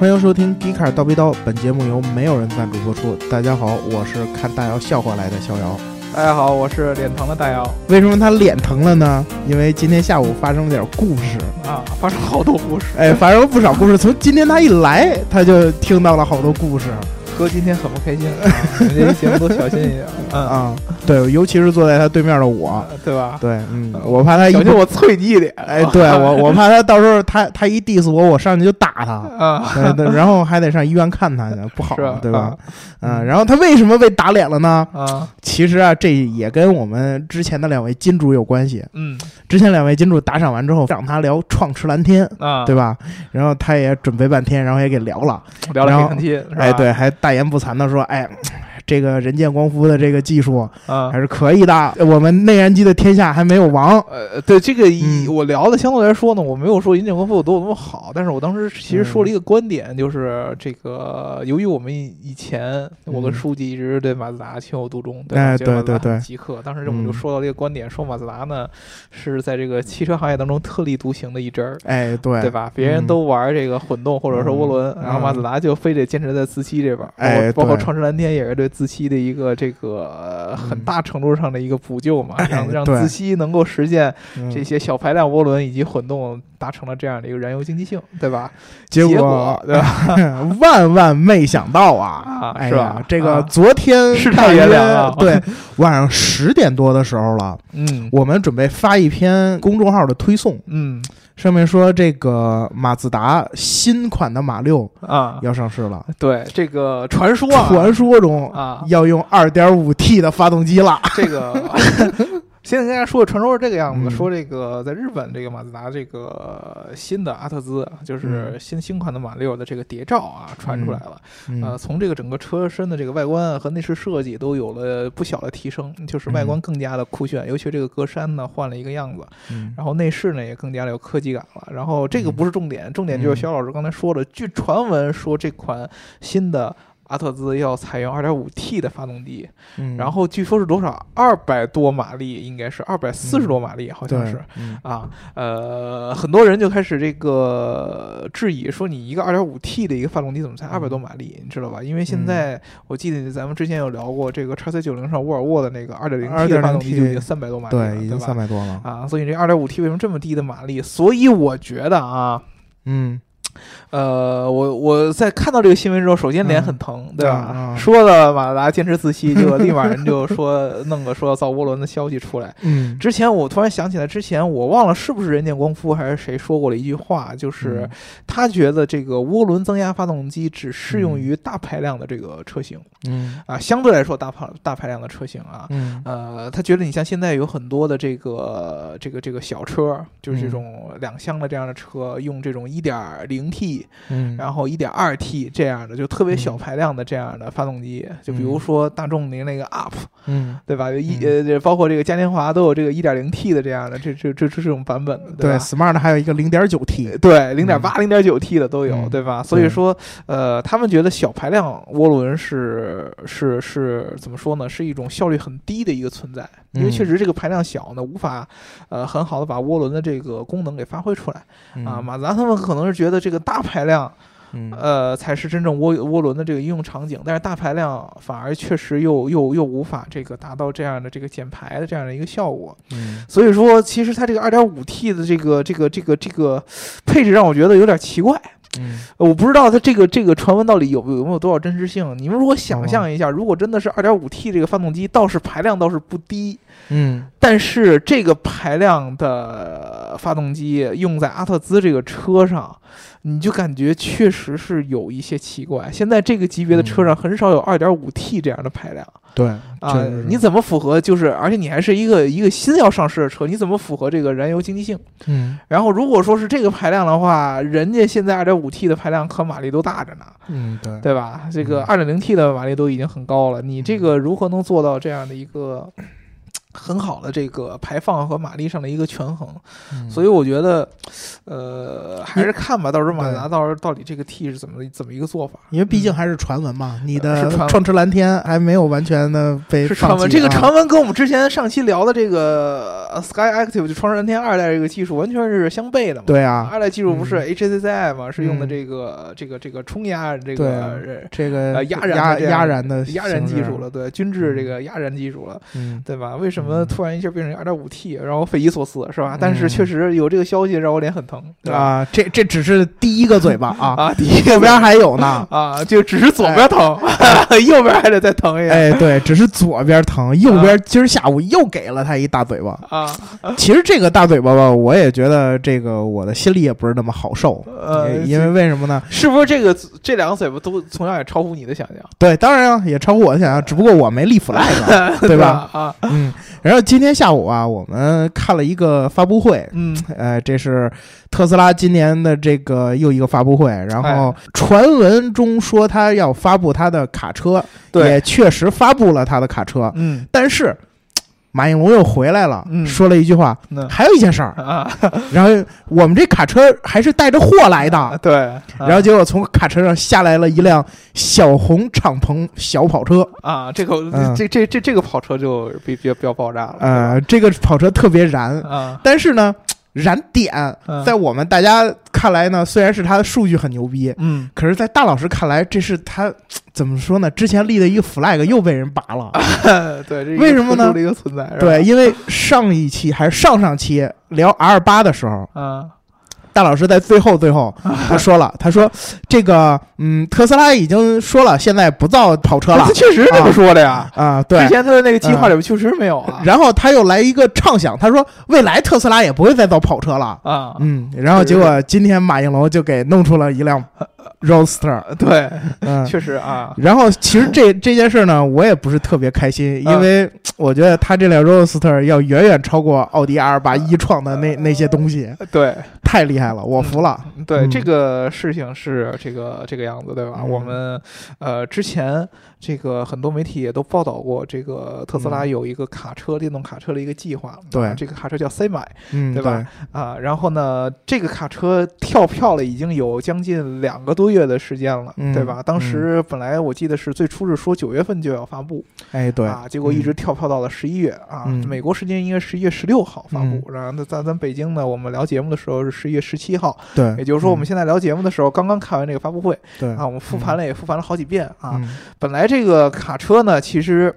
欢迎收听《迪卡尔叨逼刀》，本节目由没有人赞助播出。大家好，我是看大姚笑话来的逍遥。大家好，我是脸疼的大姚。为什么他脸疼了呢？因为今天下午发生了点故事啊，发生好多故事。哎，发生了不少故事。从今天他一来，他就听到了好多故事。哥今天很不开心，我们这节目都小心一点。嗯啊，对，尤其是坐在他对面的我，对吧？对，嗯，我怕他小心我啐你一脸。哎，对我，我怕他到时候他他一 diss 我，我上去就打他啊，然后还得上医院看他去，不好，对吧？嗯，然后他为什么被打脸了呢？啊，其实啊，这也跟我们之前的两位金主有关系。嗯，之前两位金主打赏完之后，让他聊《创驰蓝天》啊，对吧？然后他也准备半天，然后也给聊了，聊了黑天哎，对，还。大言不惭的说：“哎。”这个人见光夫的这个技术啊，还是可以的。我们内燃机的天下还没有亡。呃，对这个我聊的相对来说呢，我没有说人见光夫有多么好，但是我当时其实说了一个观点，就是这个由于我们以前我跟书记一直对马自达情有独钟，对对对对，极客。当时我们就说到这个观点，说马自达呢是在这个汽车行业当中特立独行的一支儿。哎，对，对吧？别人都玩这个混动或者说涡轮，然后马自达就非得坚持在自吸这边。哎，包括创驰蓝天也是对。自吸的一个这个很大程度上的一个补救嘛，让让自吸能够实现这些小排量涡轮以及混动达成了这样的一个燃油经济性，对吧？结果 对吧？万万没想到啊，是吧？这个昨天是太原谅对，晚上十点多的时候了，嗯，我们准备发一篇公众号的推送，嗯。上面说这个马自达新款的马六啊。要上市了，对这个传说啊，传说中啊。要用二点五 T 的发动机了，这个。现在跟大家说的传说是这个样子，说这个在日本这个马自达这个新的阿特兹，就是新新款的马六的这个谍照啊传出来了，呃，从这个整个车身的这个外观和内饰设计都有了不小的提升，就是外观更加的酷炫，尤其这个格栅呢换了一个样子，然后内饰呢也更加的有科技感了，然后这个不是重点，重点就是肖老师刚才说的，据传闻说这款新的。阿特兹要采用 2.5T 的发动机，然后据说是多少？二百多马力，应该是二百四十多马力，好像是啊。呃，很多人就开始这个质疑，说你一个 2.5T 的一个发动机怎么才二百多马力？你知道吧？因为现在我记得咱们之前有聊过，这个 x C 九零上沃尔沃的那个 2.0T 的发动机就已经三百多马力了，对，已经三百多了啊。所以这 2.5T 为什么这么低的马力？所以我觉得啊，嗯。呃，我我在看到这个新闻之后，首先脸很疼，对吧？说的马自达坚持自吸，结果立马人就说弄个说要造涡轮的消息出来。嗯，之前我突然想起来，之前我忘了是不是人见光夫还是谁说过了一句话，就是他觉得这个涡轮增压发动机只适用于大排量的这个车型。嗯啊，相对来说大排大排量的车型啊，嗯呃，他觉得你像现在有很多的这个这个这个小车，就是这种两厢的这样的车，用这种一点零 T。嗯，然后一点二 T 这样的就特别小排量的这样的发动机，就比如说大众的那个 UP，嗯，对吧？一呃，包括这个嘉年华都有这个一点零 T 的这样的，这这这这种版本的，对，Smart 还有一个零点九 T，对，零点八、零点九 T 的都有，对吧？所以说，呃，他们觉得小排量涡轮是是是怎么说呢？是一种效率很低的一个存在，因为确实这个排量小呢，无法呃很好的把涡轮的这个功能给发挥出来啊。马自达他们可能是觉得这个大排量。呃，才是真正涡涡轮的这个应用场景，但是大排量反而确实又又又无法这个达到这样的这个减排的这样的一个效果。嗯，所以说其实它这个 2.5T 的这个这个这个这个配置让我觉得有点奇怪。嗯，我不知道它这个这个传闻到底有有没有多少真实性。你们如果想象一下，如果真的是 2.5T 这个发动机，倒是排量倒是不低。嗯，但是这个排量的发动机用在阿特兹这个车上。你就感觉确实是有一些奇怪。现在这个级别的车上很少有 2.5T 这样的排量。对啊，你怎么符合？就是而且你还是一个一个新要上市的车，你怎么符合这个燃油经济性？嗯。然后如果说是这个排量的话，人家现在 2.5T 的排量可马力都大着呢。嗯，对，对吧？这个 2.0T 的马力都已经很高了，你这个如何能做到这样的一个？很好的这个排放和马力上的一个权衡，所以我觉得，呃，还是看吧，到时候马自达到时候到底这个 T 是怎么怎么一个做法？因为毕竟还是传闻嘛，你的创驰蓝天还没有完全的被是传闻。这个传闻跟我们之前上期聊的这个 Sky Active 就创驰蓝天二代这个技术完全是相悖的嘛？对啊，二代技术不是 HCCI 嘛，是用的这个这个这个冲压这个这个压燃压燃的压燃技术了，对，均质这个压燃技术了，对吧？为什么？怎么突然一下变成二点五 T，然后匪夷所思，是吧？但是确实有这个消息让我脸很疼啊！这这只是第一个嘴巴啊啊！右边还有呢 啊！就只是左边疼，右边还得再疼一下。哎，对，只是左边疼，右边今儿下午又给了他一大嘴巴啊！其实这个大嘴巴吧，我也觉得这个我的心里也不是那么好受，呃，因为为什么呢？是不是这个这两个嘴巴都从小也超乎你的想象？对，当然也超乎我的想象，只不过我没立 flag，对吧？啊，嗯。然后今天下午啊，我们看了一个发布会，嗯，呃，这是特斯拉今年的这个又一个发布会。然后传闻中说他要发布他的卡车，也确实发布了他的卡车，嗯，但是。马应龙又回来了，说了一句话，还有一件事儿啊。然后我们这卡车还是带着货来的，对。然后结果从卡车上下来了一辆小红敞篷小跑车啊，这个这这这这个跑车就比比比较爆炸了。呃，这个跑车特别燃啊，但是呢。燃点在我们大家看来呢，虽然是他的数据很牛逼，嗯，可是，在大老师看来，这是他怎么说呢？之前立的一个 flag 又被人拔了。对，为什么呢？一个存在，对，因为上一期还是上上期聊 R 八的时候，嗯。大老师在最后最后他说了，他说这个嗯，特斯拉已经说了，现在不造跑车了。他 确实这么说的呀啊，对，之前他的那个计划里面确实没有啊。然后他又来一个畅想，他说未来特斯拉也不会再造跑车了啊。嗯，然后结果今天马应龙就给弄出了一辆。Roadster，对，嗯，确实啊。然后其实这这件事呢，我也不是特别开心，因为我觉得他这辆 Roadster 要远远超过奥迪 R 八一创的那那些东西，对，太厉害了，我服了。对，这个事情是这个这个样子，对吧？我们呃之前。这个很多媒体也都报道过，这个特斯拉有一个卡车，电动卡车的一个计划。对，这个卡车叫 C 买，嗯，对吧？啊，然后呢，这个卡车跳票了，已经有将近两个多月的时间了，对吧？当时本来我记得是最初是说九月份就要发布，哎，对啊，结果一直跳票到了十一月啊，美国时间应该十一月十六号发布，然后在咱咱北京呢，我们聊节目的时候是十一月十七号，对，也就是说我们现在聊节目的时候刚刚看完这个发布会，对啊，我们复盘了也复盘了好几遍啊，本来这。这个卡车呢，其实。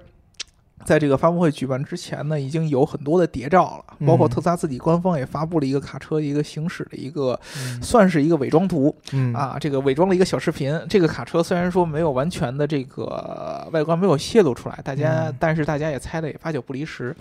在这个发布会举办之前呢，已经有很多的谍照了，包括特斯拉自己官方也发布了一个卡车一个行驶的一个，算是一个伪装图，啊，这个伪装了一个小视频。这个卡车虽然说没有完全的这个外观没有泄露出来，大家但是大家也猜的也八九不离十。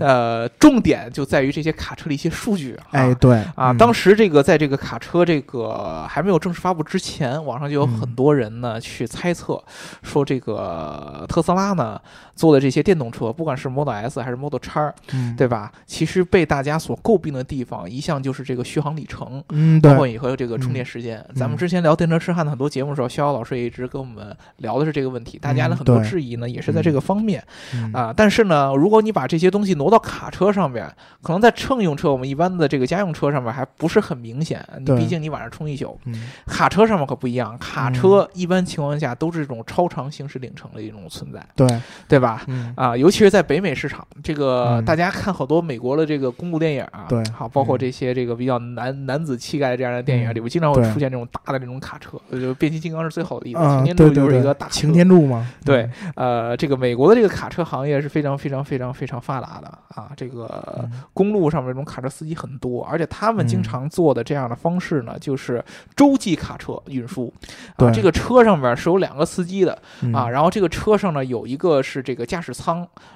呃，重点就在于这些卡车的一些数据。哎，对啊，当时这个在这个卡车这个还没有正式发布之前，网上就有很多人呢去猜测，说这个特斯拉呢做的这些电。电动车，不管是 Model S 还是 Model X，对吧？其实被大家所诟病的地方，一向就是这个续航里程，嗯，包括以后这个充电时间。咱们之前聊电车痴汉的很多节目的时候，逍遥老师也一直跟我们聊的是这个问题。大家的很多质疑呢，也是在这个方面啊。但是呢，如果你把这些东西挪到卡车上面，可能在乘用车，我们一般的这个家用车上面还不是很明显。你毕竟你晚上充一宿，卡车上面可不一样。卡车一般情况下都是这种超长行驶里程的一种存在，对对吧？啊。啊，尤其是在北美市场，这个大家看好多美国的这个公路电影啊，对，好，包括这些这个比较男男子气概这样的电影里边，经常会出现这种大的这种卡车，就变形金刚是最好的例子，擎天柱就是一个大擎天柱吗？对，呃，这个美国的这个卡车行业是非常非常非常非常发达的啊，这个公路上面这种卡车司机很多，而且他们经常做的这样的方式呢，就是洲际卡车运输，啊，这个车上面是有两个司机的啊，然后这个车上呢有一个是这个驾驶舱。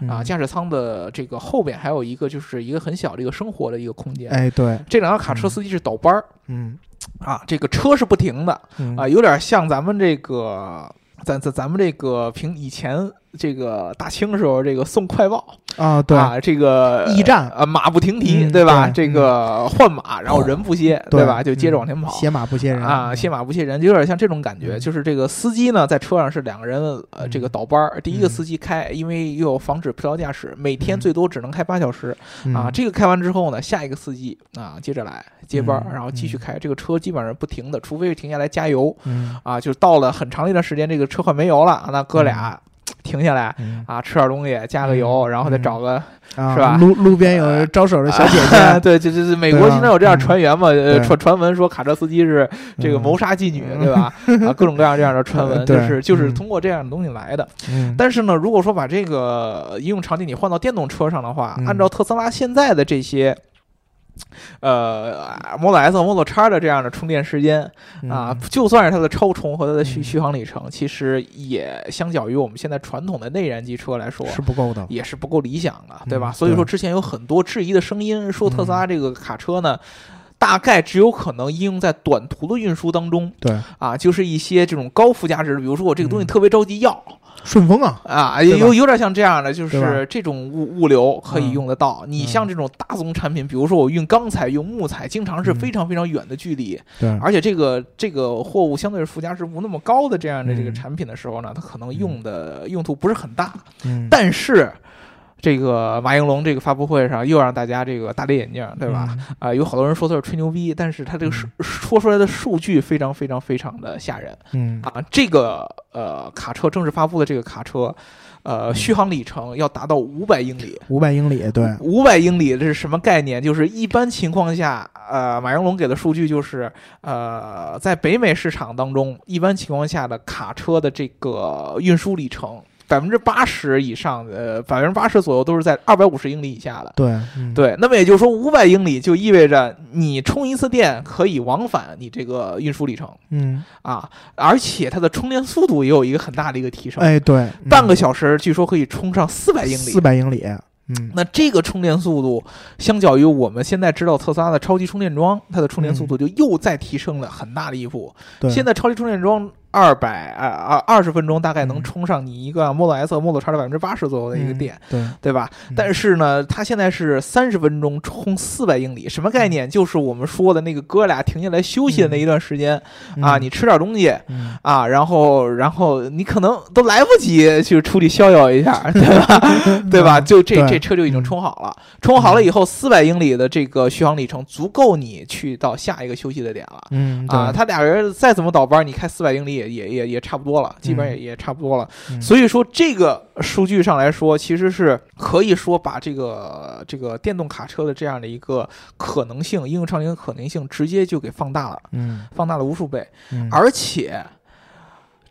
啊，驾驶舱的这个后边还有一个，就是一个很小的一个生活的一个空间。哎，对，这两个卡车司机是倒班儿。嗯，啊，这个车是不停的，啊，有点像咱们这个，咱咱咱们这个平以前这个大清时候这个送快报。啊，对。啊，这个驿站。啊，马不停蹄，对吧？这个换马，然后人不歇，对。吧？就接着往前跑，歇马不歇人。啊，歇马不歇人，就有点像这种感觉。就是这个司机呢，在车上是两个人，呃，这个倒班儿。第一个司机开，因为又有防止疲劳驾驶，每天最多只能开八小时。啊。这个开完之后呢，下一个司机啊，接着来接班，然后继续开。这个车基本上不停的，除非是停下来加油。啊，就到了很长一段时间，这个车快没油了，那哥俩。停下来啊，吃点东西，加个油，然后再找个是吧？路路边有招手的小姐姐，对，就就美国经常有这样传言嘛，传传闻说卡车司机是这个谋杀妓女，对吧？啊，各种各样这样的 传闻，就是就是通过这样的东西来的。但是呢，如果说把这个应用场景你换到电动车上的话，按照特斯拉现在的这些。呃，Model S、Model X 的这样的充电时间啊，就算是它的超充和它的续续航里程，其实也相较于我们现在传统的内燃机车来说是不够的，也是不够理想的，对吧？所以说之前有很多质疑的声音，说特斯拉这个卡车呢，大概只有可能应用在短途的运输当中。对啊，就是一些这种高附加值，比如说我这个东西特别着急要。顺丰啊。啊，有有点像这样的，就是这种物物流可以用得到。你像这种大宗产品，比如说我运钢材、用木材，经常是非常非常远的距离。对，而且这个这个货物相对是附加值不那么高的这样的这个产品的时候呢，它可能用的用途不是很大。嗯，但是。这个马应龙这个发布会上又让大家这个大跌眼镜，对吧？啊，有好多人说他是吹牛逼，但是他这个说说出来的数据非常非常非常的吓人。嗯啊，这个呃卡车正式发布的这个卡车，呃，续航里程要达到五百英里。五百英里，对，五百英里这是什么概念？就是一般情况下，呃，马应龙给的数据就是，呃，在北美市场当中，一般情况下的卡车的这个运输里程。百分之八十以上，呃，百分之八十左右都是在二百五十英里以下的。对，对，那么也就是说，五百英里就意味着你充一次电可以往返你这个运输里程。嗯，啊，而且它的充电速度也有一个很大的一个提升。哎，对，半个小时据说可以充上四百英里。四百英里。嗯，那这个充电速度，相较于我们现在知道特斯拉的超级充电桩，它的充电速度就又再提升了很大的一步。对，现在超级充电桩。二百啊啊二十分钟大概能充上你一个 Model S 和、Model X 的百分之八十左右的一个电，对对吧？但是呢，它现在是三十分钟充四百英里，什么概念？就是我们说的那个哥俩停下来休息的那一段时间啊，你吃点东西啊，然后然后你可能都来不及去出去逍遥一下，对吧？对吧？就这这车就已经充好了，充好了以后四百英里的这个续航里程足够你去到下一个休息的点了。嗯啊，他俩人再怎么倒班，你开四百英里。也也也也差不多了，基本上也也差不多了。所以说，这个数据上来说，其实是可以说把这个这个电动卡车的这样的一个可能性、应用场景的可能性，直接就给放大了，嗯，放大了无数倍，而且。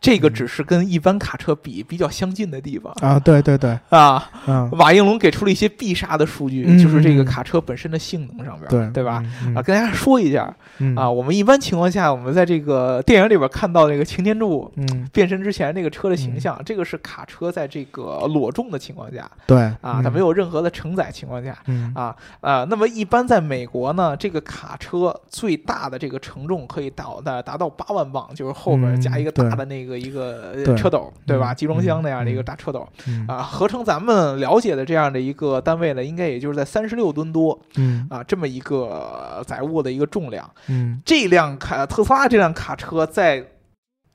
这个只是跟一般卡车比比较相近的地方。啊，对对对。啊，马应龙给出了一些必杀的数据，就是这个卡车本身的性能上边，对对吧？啊，跟大家说一下啊，我们一般情况下，我们在这个电影里边看到那个擎天柱变身之前那个车的形象，这个是卡车在这个裸重的情况下，对啊，它没有任何的承载情况下，啊啊，那么一般在美国呢，这个卡车最大的这个承重可以到达达到八万磅，就是后边加一个大的那个。个一个车斗，对吧？集装箱那样的一个大车斗，啊，合成咱们了解的这样的一个单位呢，应该也就是在三十六吨多，嗯。啊，这么一个载物的一个重量，嗯，这辆卡特斯拉这辆卡车在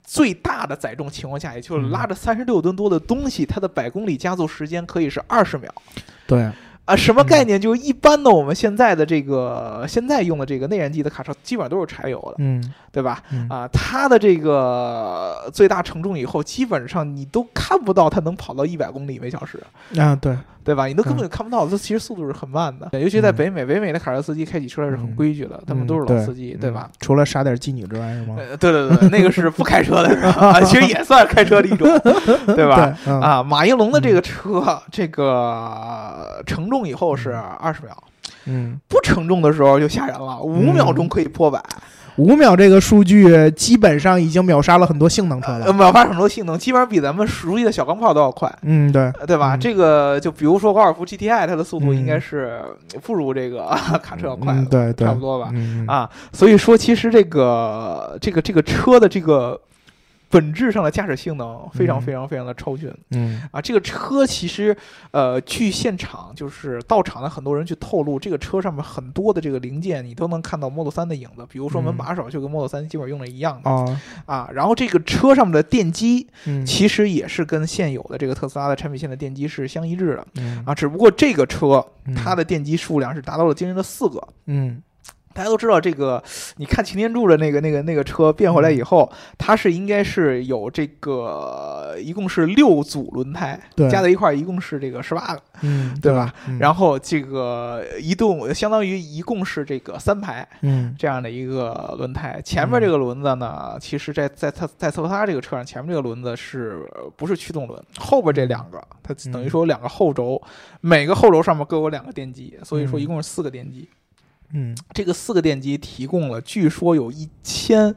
最大的载重情况下，也就是拉着三十六吨多的东西，它的百公里加速时间可以是二十秒，对。啊，什么概念？就是一般的，我们现在的这个现在用的这个内燃机的卡车，基本上都是柴油的，嗯，对吧？啊，它的这个最大承重以后，基本上你都看不到它能跑到一百公里每小时。啊，对。对吧？你都根本就看不到，它其实速度是很慢的。尤其在北美，北美的卡车司机开起车来是很规矩的，他们都是老司机，对吧？除了杀点妓女之外，是吗？对对对，那个是不开车的，啊，其实也算开车的一种，对吧？啊，马应龙的这个车，这个承重以后是二十秒，嗯，不承重的时候就吓人了，五秒钟可以破百。五秒这个数据基本上已经秒杀了很多性能车了，秒杀很多性能，基本上比咱们熟悉的小钢炮都要快。嗯，对，对吧？这个就比如说高尔夫 GTI，它的速度应该是不如这个 卡车要快，对，差不多吧？啊，所以说其实这个这个这个车的这个本质上的驾驶性能非常非常非常的超群。嗯。啊，这个车其实呃，据现场就是到场的很多人去透露，这个车上面很多的这个零件你都能看到 Model 3的影子，比如说门把手就跟 Model 3基本用的一样的啊。啊，然后这个车上面的电机嗯。其实也是跟现有的这个特斯拉的产品线的电机是相一致的嗯。啊，只不过这个车嗯。它的电机数量是达到了惊人的四个。嗯大家都知道这个，你看擎天柱的那个、那个、那个车变回来以后，它是应该是有这个，一共是六组轮胎，对。加在一块儿一共是这个十八个，嗯对吧？嗯。然后这个一动相当于一共是这个三排嗯。这样的一个轮胎，前面这个轮子呢，其实在在它在特斯拉这个车上，前面这个轮子是呃不是驱动轮？后边这两个，它等于说有两个后轴，每个后轴上面各有两个电机，所以说一共是四个电机。嗯。这个四个电机提供了，据说有一千，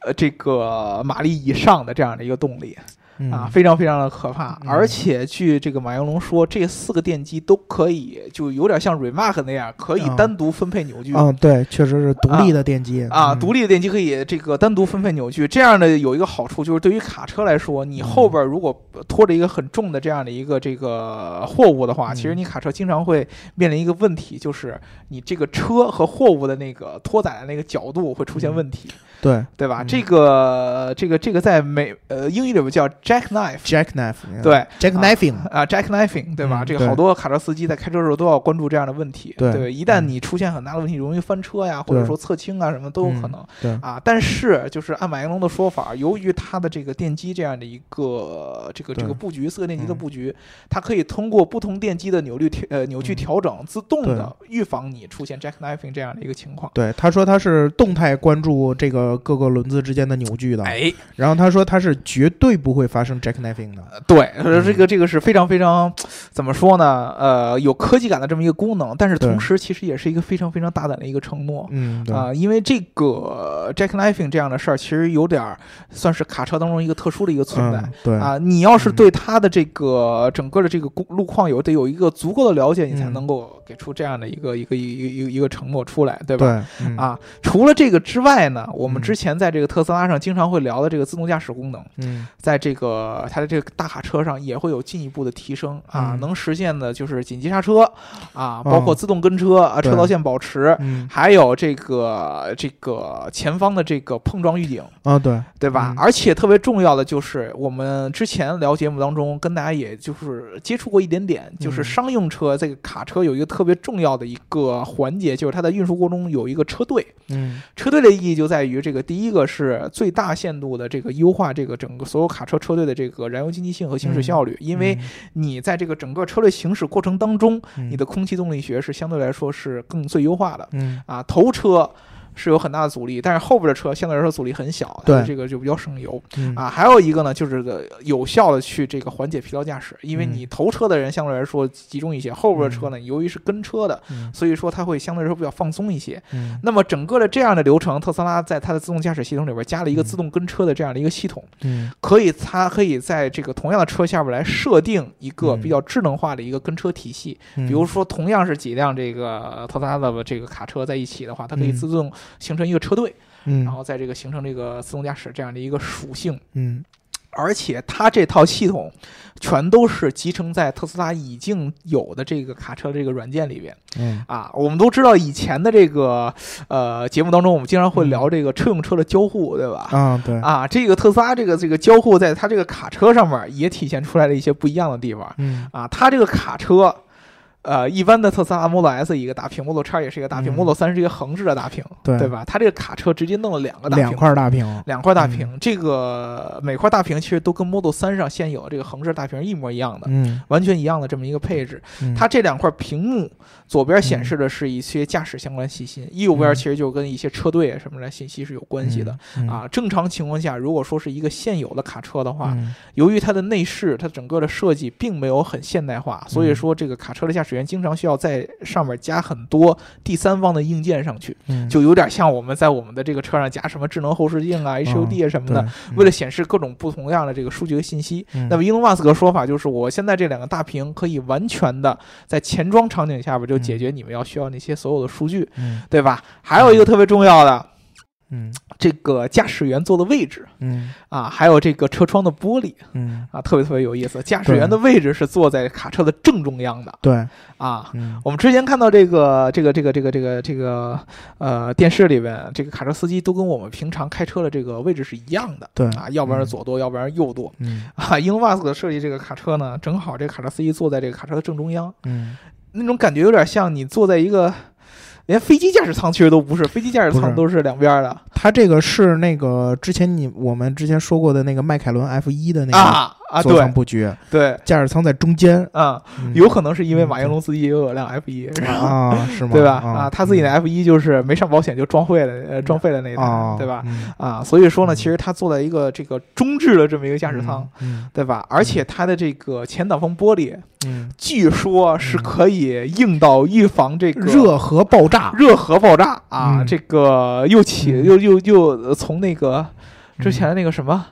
呃，这个马力以上的这样的一个动力。嗯。啊，非常非常的可怕。嗯。而且据这个马应龙说，这四个电机都可以，就有点像 Remark 那样，可以啊单独分配扭矩。嗯，对，确实是独立的电机。啊，嗯。独立的电机可以这个单独分配扭矩，这样的有一个好处就是对于卡车来说，你后边如果拖着一个很重的这样的一个这个货物的话，嗯其实你卡车经常会面临一个问题，就是你这个车和货物的那个拖载的那个角度会出现问题，对对吧？嗯。这个这个这个在美呃英语里边叫 jackknife。jackknife 对 jackknifing 啊，jackknifing，对吧？这个好多卡车司机在开车的时候都要关注这样的问题，对对，一旦嗯你出现很大的问题，容易翻车呀，或者说侧倾啊，什么都有可嗯能。对啊，但是就是按马应龙的说法，由于它的这个电机这样的一个这个这个布局，四个电机的嗯布局，它可以通过不同电机的扭率调呃扭矩嗯调整，自动的预防你出现 jackknifing 这样的一个情况。对，他说他是动态关注这个各个轮子之间的扭矩的，哎，然后他说他是绝对不会发生 jackknifing 的。呃对，呃这嗯个这个是非常非常怎么说呢？呃，有科技感的这么一个功能，但是同时其实也是一个非常非常大胆的一个承诺。嗯，对，啊、因为这个 jackknifing 这样的事儿，其实有点儿算是卡车当中一个特殊的一个存在。嗯，对，啊，你要是嗯对它的这个整个的这个路路况有得有一个足够的了解，你才嗯能够给出这样的一个一个一个一个一个承诺出来，对吧？对，嗯，啊，除了这个之外呢，我们嗯。之前在这个特斯拉上经常会聊的这个自动驾驶功能，嗯，在这个它的这个大卡车上也会有进一步的提升啊，嗯。能实现的就是紧急刹车啊，包括哦自动跟车啊，车道线保持。嗯，还有这个这个前方的这个碰撞预警，啊，对，对吧？嗯。而且特别重要的就是，我们之前聊节目当中跟大家也就是接触过一点点，就是嗯。商用车这个卡车有一个特别重要的一个环节，就是它在运输过程中有一个车队。嗯，车队的意义就在于这个，第一个是最大限度的这个优化这个整个所有卡车车队的这个燃油经济性和行驶效率，因为你在这个整个车队行驶过程当中，嗯你的空气动力学是相对来说是更最优化的。嗯，啊，头车是有很大的阻力，但是后边的车相对来说阻力很小，对这个就比较省油嗯，啊。还有一个呢，就是呃有效的去这个缓解疲劳驾驶，因为嗯。你头车的人相对来说集中一些，后边的车呢，由于是跟车的，嗯。所以说它会相对来说比较放松一些。嗯，那么整个的这样的流程，特斯拉在它的自动驾驶系统里边加了一个嗯。自动跟车的这样的一个系统，嗯，可以它可以在这个同样的车下边来设定一个嗯。比较智能化的一个跟车体系。嗯，比如说，同样是几辆这个特斯拉的这个卡车在一起的话，它可以嗯。自动形成一个车队，嗯，然后在这个形成这个自动驾驶这样的一个属性。嗯，而且它这套系统全都是集成在特斯拉已经有的这个卡车这个软件里边嗯，啊。我们都知道以前的这个呃节目当中，我们经常会聊这个车用车的交互，对吧？啊，对，啊，这个特斯拉这个这个交互，在它这个卡车上面也体现出来了一些不一样的地方。嗯，啊，它这个卡车，呃，一般的特斯拉 Model S 一个大屏，Model X 也是一个大屏、嗯。M o d e l 三是一个横置的大屏，对。对吧？它这个卡车直接弄了两个大屏，两块大屏，两块大嗯。屏，这个每块大屏其实都跟 Model 三上现有的这个横置大屏一模一样的。嗯，完全一样的这么一个配置，嗯。它这两块屏幕左边显示的是一些驾驶相关信息，右边嗯。其实就跟一些车队啊什么的信息是有关系的。嗯。啊，正常情况下，如果说是一个现有的卡车的话，嗯。由于它的内饰，它整个的设计并没有很现代化，所以嗯。说这个卡车的驾驶员经常需要在上面加很多第三方的硬件上去，嗯，就有点像我们在我们的这个车上加什么智能后视镜啊、HUD 啊什么的，对，为了显示各种不同样的这个数据和信息。嗯。那么，伊隆马斯克的说法就是，我现在这两个大屏可以完全的在前装场景下边就解决你们要需要那些所有的数据，嗯。对吧？还有一个特别重要的，嗯，这个驾驶员坐的位置，嗯。啊，还有这个车窗的玻璃，嗯。啊，特别特别有意思。驾驶员的位置是坐在卡车的正中央的，对，啊，嗯。我们之前看到这个这个这个这个这个这个呃电视里边，这个卡车司机都跟我们平常开车的这个位置是一样的，对。啊，要不然是左舵，要不然是右舵，嗯。啊，英瓦斯克设计这个卡车呢，正好这个卡车司机坐在这个卡车的正中央，嗯，那种感觉有点像你坐在一个。连飞机驾驶舱其实都不是，飞机驾驶舱都是两边的。它这个是那个之前你我们之前说过的那个迈凯伦 F 一的那个啊啊，座舱布局，对，驾驶舱在中间啊，有可能是因为马应龙自己也有辆 F 一啊，是吗？对吧？啊，他自己的 F 一就是没上保险就撞废了，呃，撞废了那一台，对吧？啊，所以说呢，其实他坐在一个这个中置的这么一个驾驶舱，对吧？而且它的这个前挡风玻璃。嗯，据说是可以硬到预防这个热核爆炸，热核爆炸啊！这个又起又又又从那个之前那个什么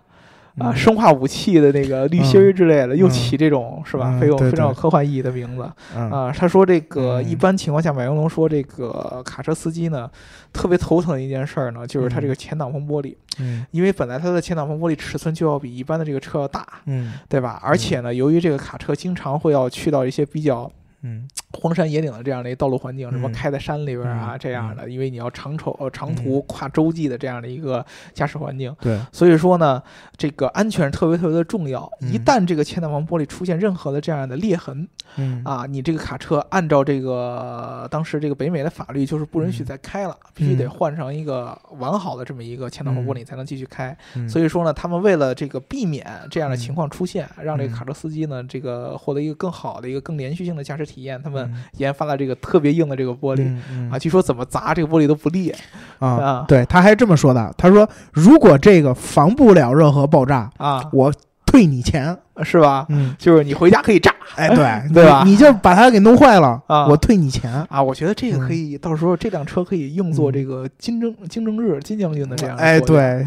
啊，生化武器的那个滤芯儿之类的，又起这种是吧？非常非常有科幻意义的名字。啊！他说这个一般情况下，马应龙说这个卡车司机呢，特别头疼的一件事儿呢，就是他这个前挡风玻璃，嗯，因为本来它的前挡风玻璃尺寸就要比一般的这个车要大，嗯，对吧？而且呢，由于这个卡车经常会要去到一些比较。嗯，荒山野岭的这样的一道路环境，什么开在山里边啊，这样的，因为你要长途呃长途跨洲际的这样的一个驾驶环境，对，所以说呢，这个安全特别特别的重要。一旦这个前挡风玻璃出现任何的这样的裂痕，嗯。啊，你这个卡车按照这个当时这个北美的法律，就是不允许再开了，必须得换上一个完好的这么一个前挡风玻璃才能继续开。所以说呢，他们为了这个避免这样的情况出现，让这个卡车司机呢，这个获得一个更好的一个更连续性的驾驶体验，他们研发了这个特别硬的这个玻璃啊，据说怎么砸这个玻璃都不裂啊。对，他还这么说的，他说如果这个防不了任何爆炸啊，我退你钱。是吧？嗯，就是你回家可以炸，哎，对 对吧？你就把它给弄坏了啊，我退你钱啊！我觉得这个可以，到时候这辆车可以用作这个金正金正日金将军的这样。哎，对，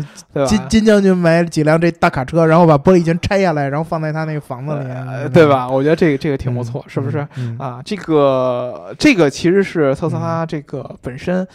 金金将军买几辆这大卡车，然后把玻璃全拆下来，然后放在他那个房子里，对吧？我觉得这个这个挺不错，是不是？啊，这个这个其实是特斯拉这个本身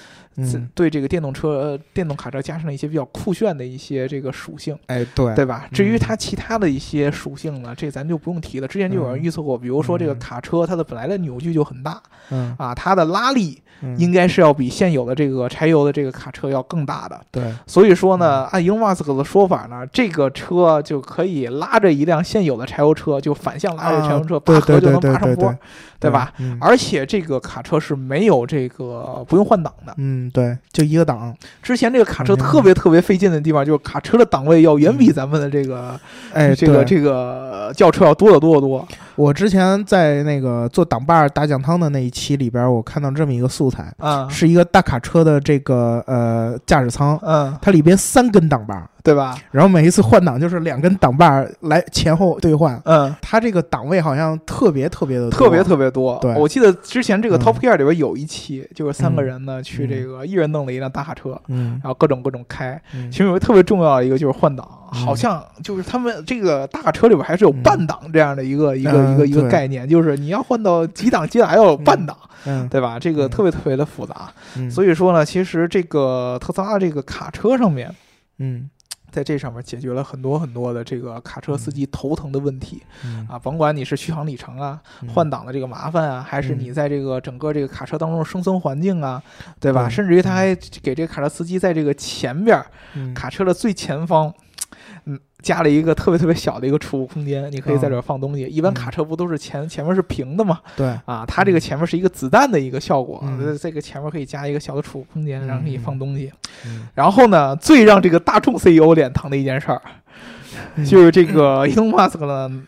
对这个电动车、电动卡车加上了一些比较酷炫的一些这个属性。哎，对，对吧？至于它其他的一些属性呢，这咱就不用提了。之前就有人预测过，比如说这个卡车，它的本来的扭矩就很大，嗯啊，它的拉力应该是要比现有的这个柴油的这个卡车要更大的。对，所以说呢，按 unmask 的说法呢，这个车就可以拉着一辆现有的柴油车，就反向拉着柴油车，拔河就能爬上坡，对吧？而且这个卡车是没有这个不用换挡的。嗯，对，就一个档。之前这个卡车特别特别费劲的地方，就是卡车的档位要远比咱们的这个，哎，这个这个轿车要多得多得多。我之前在那个做挡把打酱汤的那一期里边，我看到这么一个素材，啊，是一个大卡车的这个呃驾驶舱，嗯，它里边三根挡把。对吧？然后每一次换挡就是两根挡把来前后兑换。嗯，它这个档位好像特别特别的特别特别多。对，我记得之前这个 Top Gear 里边有一期，就是三个人呢去这个一人弄了一辆大卡车，嗯，然后各种各种开。其中有个特别重要的一个就是换挡，好像就是他们这个大卡车里边还是有半档这样的一个一个一个一个概念，就是你要换到几档几档还要有半档，嗯，对吧？这个特别特别的复杂。所以说呢，其实这个特斯拉这个卡车上面，嗯。在这上面解决了很多很多的这个卡车司机头疼的问题，啊，甭管你是续航里程啊、换挡的这个麻烦啊，还是你在这个整个这个卡车当中的生存环境啊，对吧？甚至于他还给这个卡车司机在这个前边卡车的最前方，嗯。加了一个特别特别小的一个储物空间，你可以在这儿放东西。一般卡车不都是前前面是平的嘛？对啊，它这个前面是一个子弹的一个效果，这个前面可以加一个小的储物空间，然后可以放东西。然后呢，最让这个大众 CEO 脸疼的一件事儿，就是这个 Elon Musk 呢，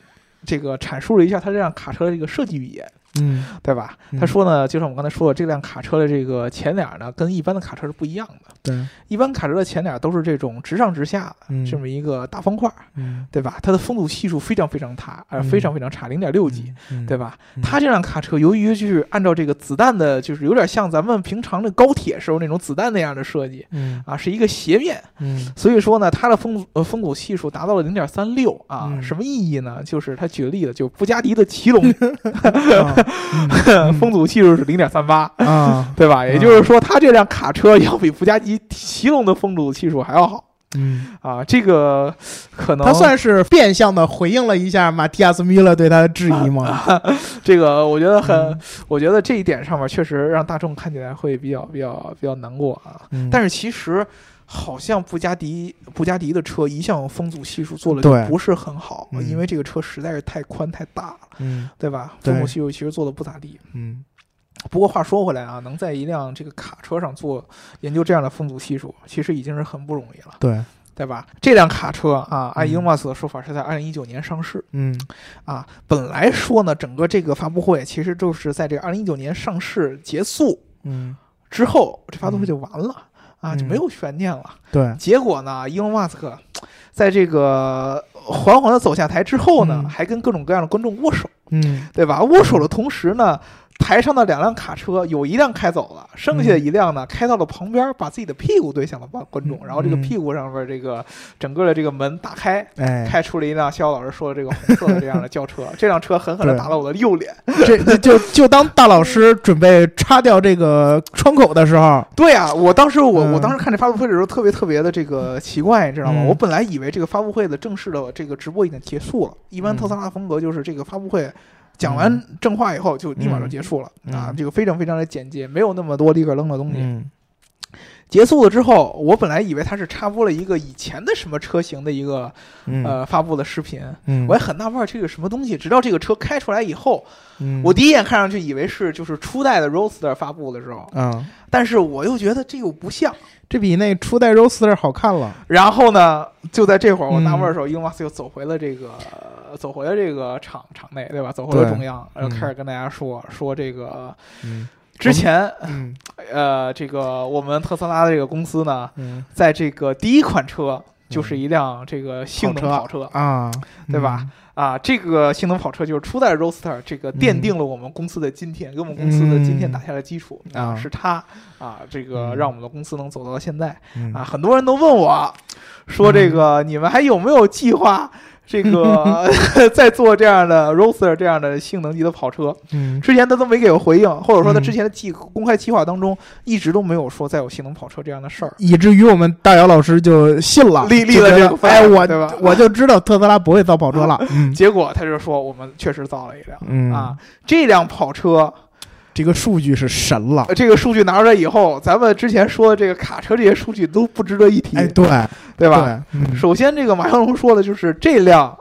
这个阐述了一下他这辆卡车的这个设计语言。嗯，对吧？他说呢，就像我刚才说的，这辆卡车的这个前脸呢，跟一般的卡车是不一样的。对，一般卡车的前脸都是这种直上直下的这么一个大方块，嗯，对吧？它的风阻系数非常非常差，呃，非常非常差，零点六几，对吧？嗯。它这辆卡车由于就是按照这个子弹的，就是有点像咱们平常的高铁时候那种子弹那样的设计，嗯，啊，是一个斜面，嗯，所以说呢，它的风呃风阻系数达到了零点三六啊，什么意义呢？就是他举个例子，就布加迪的奇龙，风阻系数是零点三八啊，对吧？也就是说，它这辆卡车要比布加迪奇隆的风阻系数还要好。嗯啊，这个可能他算是变相的回应了一下马蒂亚斯·米勒对他的质疑吗？这个我觉得很，我觉得这一点上面确实让大众看起来会比较比较比较难过啊。但是其实好像布加迪布加迪的车一向风阻系数做的就不是很好，因为这个车实在是太宽太大了，嗯，对吧？风阻系数其实做的不咋地，嗯。不过话说回来啊，能在一辆这个卡车上做研究这样的风阻系数，其实已经是很不容易了。对，对吧？这辆卡车啊，按伊隆马斯的说法是在二零一九年上市。嗯，啊，本来说呢，整个这个发布会其实就是在这个二零一九年上市结束，嗯，之后这发布会就完了啊，就没有悬念了。对，结果呢，伊隆马斯克在这个缓缓的走下台之后呢，还跟各种各样的观众握手，嗯，对吧？握手的同时呢。台上的两辆卡车有一辆开走了，剩下的一辆呢开到了旁边，把自己的屁股对向了观观众，然后这个屁股上边这个整个的这个门打开，开出了一辆肖老师说的这个红色的这样的轿车，这辆车狠狠的打了我的右脸。这就就当大老师准备插掉这个窗口的时候，对啊，我当时我我当时看这发布会的时候特别特别的这个奇怪，你知道吗？我本来以为这个发布会的正式的这个直播已经结束了，一般特斯拉风格就是这个发布会。讲完正话以后，就立马就结束了啊！这个非常非常的简洁，没有那么多立刻扔的东西。结束了之后，我本来以为他是插播了一个以前的什么车型的一个呃发布的视频，嗯我也很纳闷这个什么东西。直到这个车开出来以后，嗯我第一眼看上去以为是就是初代的 Roadster 发布的时候，嗯，但是我又觉得这又不像，这比那初代 Roadster 好看了。然后呢，就在这会儿我纳闷的时候，伊隆马斯又走回了这个。走回了这个场场内，对吧？走回了中央，然后开始跟大家说说这个，之前，呃，这个我们特斯拉的这个公司呢，在这个第一款车就是一辆这个性能跑车啊，对吧？啊，这个性能跑车就是初代 Roadster，这个奠定了我们公司的今天，给我们公司的今天打下了基础啊，是它啊，这个让我们的公司能走到现在啊。很多人都问我，说这个你们还有没有计划？这个 在做这样的 Roadster 这样的性能级的跑车，嗯，之前他都没给我回应，或者说他之前的计公开计划当中一直都没有说再有性能跑车这样的事儿，以至于我们大姚老师就信了，立立了这个，哎，我？我就知道特斯拉不会造跑车了。结果他就说我们确实造了一辆，嗯啊，这辆跑车。这个数据是神了，这个数据拿出来以后，咱们之前说的这个卡车这些数据都不值得一提，哎，对，对吧？首先，这个马小龙说的就是这辆，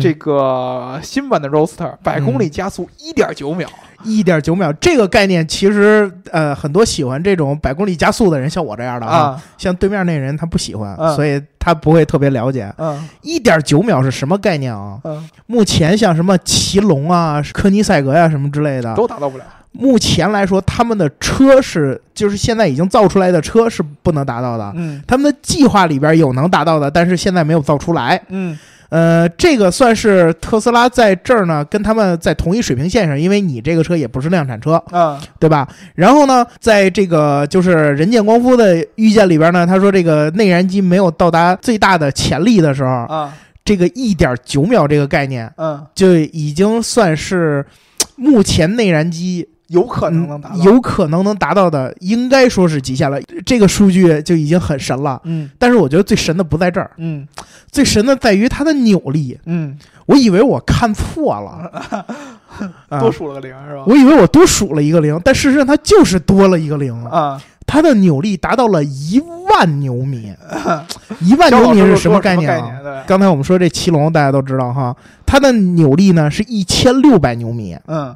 这个新版的 Roadster 百公里加速一点九秒，一点九秒这个概念，其实呃，很多喜欢这种百公里加速的人，像我这样的啊，像对面那人他不喜欢，所以他不会特别了解。嗯，一点九秒是什么概念啊？嗯，目前像什么奇龙啊、科尼赛格呀什么之类的，都达到不了。目前来说，他们的车是，就是现在已经造出来的车是不能达到的。嗯，他们的计划里边有能达到的，但是现在没有造出来。嗯，呃，这个算是特斯拉在这儿呢，跟他们在同一水平线上，因为你这个车也不是量产车，啊，对吧？然后呢，在这个就是人见光夫的预见里边呢，他说这个内燃机没有到达最大的潜力的时候，啊，这个一点九秒这个概念，嗯，就已经算是目前内燃机。有可能能达到，有可能能达到的，应该说是极限了。这个数据就已经很神了。嗯，但是我觉得最神的不在这儿。嗯，最神的在于它的扭力。嗯，我以为我看错了，多数了个零是吧？我以为我多数了一个零，但事实上它就是多了一个零啊。它的扭力达到了一万牛米，一万牛米是什么概念啊？刚才我们说这奇龙大家都知道哈，它的扭力呢是一千六百牛米。嗯。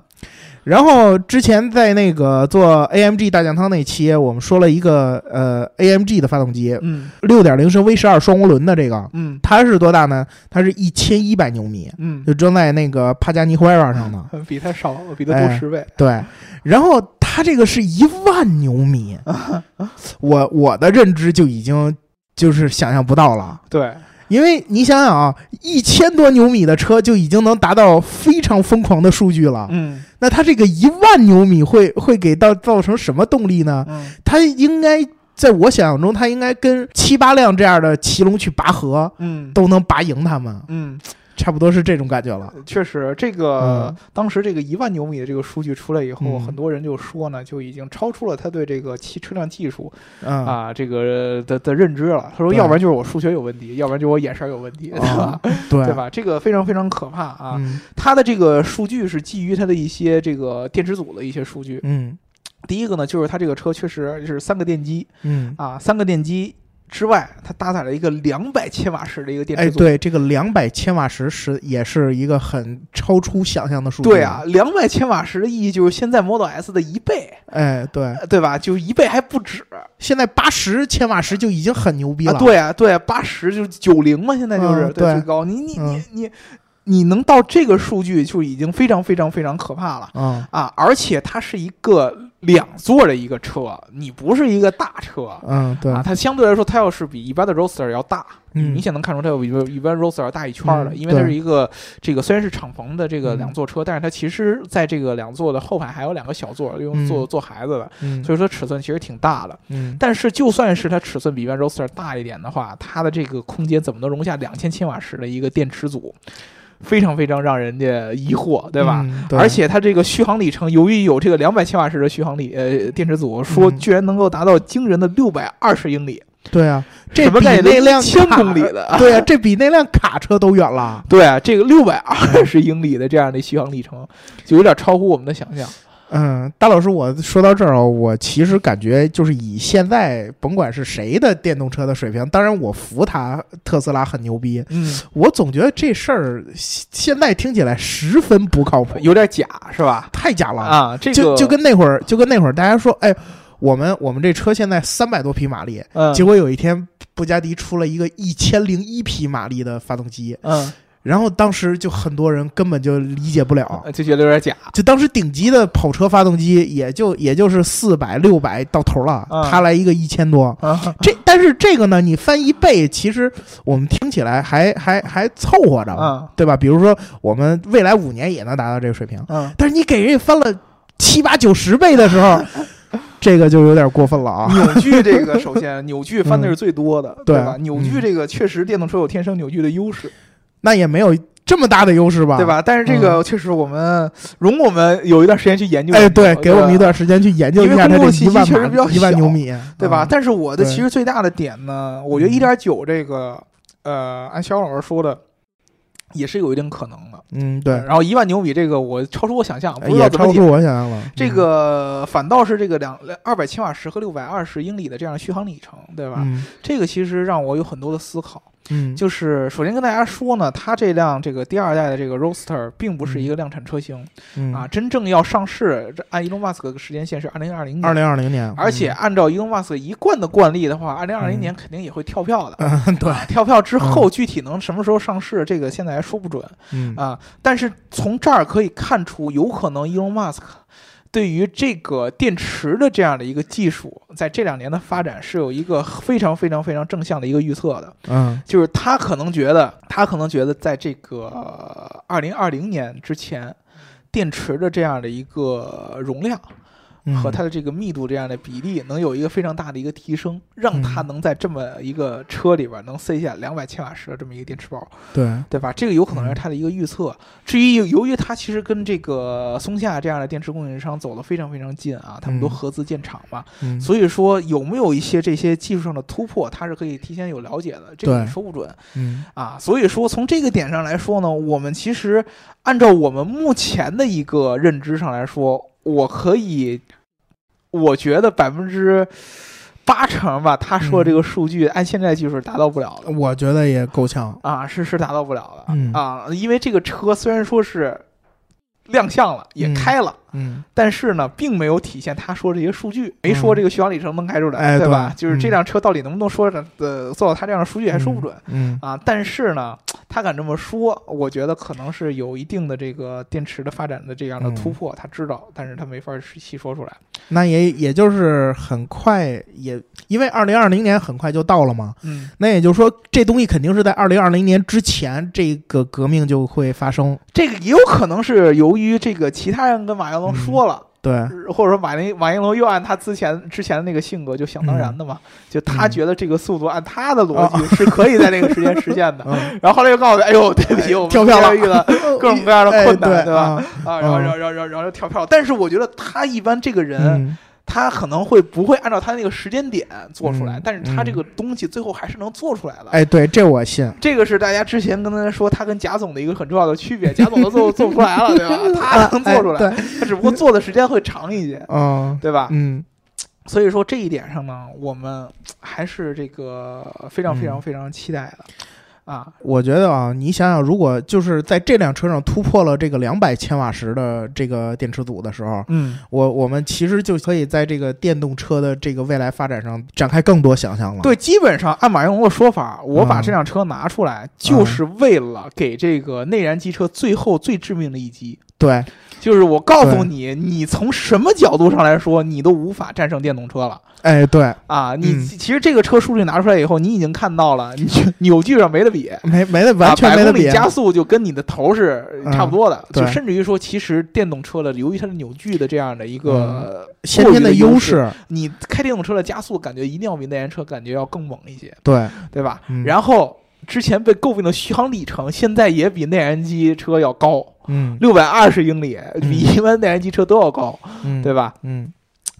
然后之前在那个做 AMG 大酱汤那期，我们说了一个呃 AMG 的发动机，嗯，六点零升 V 十二双涡轮的这个，嗯，它是多大呢？它是一千一百牛米，嗯，就装在那个帕加尼 h u e r a 上的，比它少，比它多十倍。对，然后它这个是一万牛米，我我的认知就已经就是想象不到了。对。因为你想想啊，一千多牛米的车就已经能达到非常疯狂的数据了。嗯，那它这个一万牛米会会给到造成什么动力呢？嗯，它应该在我想象中，它应该跟七八辆这样的奇龙去拔河，嗯，都能拔赢他们。嗯，差不多是这种感觉了。确实，这个当时这个一万牛米的这个数据出来以后，很多人就说呢，就已经超出了他对这个汽车辆技术啊这个的的认知了。他说，要不然就是我数学有问题，要不然就我眼神有问题，对吧？对对吧？这个非常非常可怕啊！他的这个数据是基于他的一些这个电池组的一些数据。嗯，第一个呢，就是他这个车确实是三个电机。嗯啊，三个电机。之外，它搭载了一个两百千瓦时的一个电池组。哎，对，这个两百千瓦时是也是一个很超出想象的数据。对啊，两百千瓦时的意义就是现在 Model S 的一倍。哎，对，对吧？就一倍还不止。现在八十千瓦时就已经很牛逼了。对啊，对，八十就是九零嘛，现在就是最高。你你你你你能到这个数据就已经非常非常非常可怕了。嗯啊，而且它是一个。两座的一个车，你不是一个大车，嗯，对啊，它相对来说，它要是比一般的 Roadster 要大，明显能看出它要比一般 Roadster 要大一圈的，因为它是一个这个虽然是敞篷的这个两座车，但是它其实在这个两座的后排还有两个小座，用坐坐孩子的，所以说尺寸其实挺大的。嗯，但是就算是它尺寸比一般 Roadster 大一点的话，它的这个空间怎么能容下两千千瓦时的一个电池组？非常非常让人家疑惑，对吧？而且它这个续航里程，由于有这个两百千瓦时的续航里，呃，电池组说居然能够达到惊人的六百二十英里。对啊，这比那辆千公里的，对啊，这比那辆卡车都远了。对啊，这个六百二十英里的这样的续航里程，就有点超乎我们的想象。嗯，大老师，我说到这儿啊，我其实感觉就是以现在甭管是谁的电动车的水平，当然我服他特斯拉很牛逼，嗯，我总觉得这事儿现在听起来十分不靠谱，有点假，是吧？太假了啊！这就就跟那会儿，就跟那会儿大家说，哎，我们我们这车现在三百多匹马力，嗯，结果有一天布加迪出了一个一千零一匹马力的发动机，嗯。然后当时就很多人根本就理解不了，就觉得有点假。就当时顶级的跑车发动机也就也就是四百六百到头了，他来一个一千多，这但是这个呢，你翻一倍，其实我们听起来还还还凑合着，对吧？比如说我们未来五年也能达到这个水平，但是你给人家翻了七八九十倍的时候，这个就有点过分了啊！扭矩这个首先 扭矩翻的是最多的，对吧？扭矩这个确实电动车有天生扭矩的优势。那也没有这么大的优势吧，对吧？但是这个确实，我们容我们有一段时间去研究。哎，对，给我们一段时间去研究一下它这一万马一万牛米，对吧？但是我的其实最大的点呢，我觉得一点九这个，呃，按肖老师说的，也是有一定可能的。嗯，对。然后一万牛米这个，我超出我想象，不知道怎么超出我想象了。这个反倒是这个两二百千瓦时和六百二十英里的这样的续航里程，对吧？这个其实让我有很多的思考。嗯，就是首先跟大家说呢，它这辆这个第二代的这个 Roadster 并不是一个量产车型，啊，真正要上市，这按 Elon Musk 的时间线是二零二零年，二零二零年，而且按照 Elon Musk 一贯的惯例的话，二零二零年肯定也会跳票的，对，跳票之后具体能什么时候上市，这个现在还说不准，啊，但是从这儿可以看出，有可能 Elon Musk。对于这个电池的这样的一个技术，在这两年的发展是有一个非常非常非常正向的一个预测的。嗯，就是他可能觉得，他可能觉得，在这个二零二零年之前，电池的这样的一个容量。和它的这个密度这样的比例能有一个非常大的一个提升，让它能在这么一个车里边能塞下两百千瓦时的这么一个电池包，对对吧？这个有可能是它的一个预测。至于由于它其实跟这个松下这样的电池供应商走得非常非常近啊，他们都合资建厂嘛，所以说有没有一些这些技术上的突破，它是可以提前有了解的，这个说不准。嗯啊，所以说从这个点上来说呢，我们其实按照我们目前的一个认知上来说，我可以。我觉得百分之八成吧，他说这个数据按现在技术达到不了的。我觉得也够呛啊，是是达到不了的啊，因为这个车虽然说是亮相了，也开了。嗯，但是呢，并没有体现他说这些数据，没说这个续航里程能开出来，对吧？就是这辆车到底能不能说的做到他这样的数据还说不准，嗯啊。但是呢，他敢这么说，我觉得可能是有一定的这个电池的发展的这样的突破，他知道，但是他没法细说出来。那也也就是很快，也因为二零二零年很快就到了嘛，嗯，那也就是说，这东西肯定是在二零二零年之前，这个革命就会发生。这个也有可能是由于这个其他人跟马云。龙说了对，或者说马林马应龙又按他之前之前的那个性格就想当然的嘛，就他觉得这个速度按他的逻辑是可以在那个时间实现的。然后后来又告诉他，哎呦，对不起，我们跳票了，遇到 各种各样的困难，对吧？啊，然后然后然后然后就跳票。但是我觉得他一般这个人。他可能会不会按照他那个时间点做出来，但是他这个东西最后还是能做出来的。哎，对，这我信。这个是大家之前跟他说他跟贾总的一个很重要的区别，贾总都做做不出来了，对吧？他能做出来，他只不过做的时间会长一些，嗯，对吧？嗯，所以说这一点上呢，我们还是这个非常非常非常期待的。啊，我觉得啊，你想想，如果就是在这辆车上突破了这个两百千瓦时的这个电池组的时候，嗯，我我们其实就可以在这个电动车的这个未来发展上展开更多想象了。对，基本上按马云龙的说法，我把这辆车拿出来，就是为了给这个内燃机车最后最致命的一击。对。就是我告诉你，你从什么角度上来说，你都无法战胜电动车了。哎，对啊，你其实这个车数据拿出来以后，你已经看到了，你 扭矩上没得比，没没得完全没得比，加速就跟你的头是差不多的。就甚至于说，其实电动车的由于它的扭矩的这样的一个先天的优势，你开电动车的加速感觉一定要比内燃车感觉要更猛一些。对，对吧？然后。之前被诟病的续航里程，现在也比内燃机车要高，嗯，六百二十英里，比一般内燃机车都要高，嗯，对吧？嗯，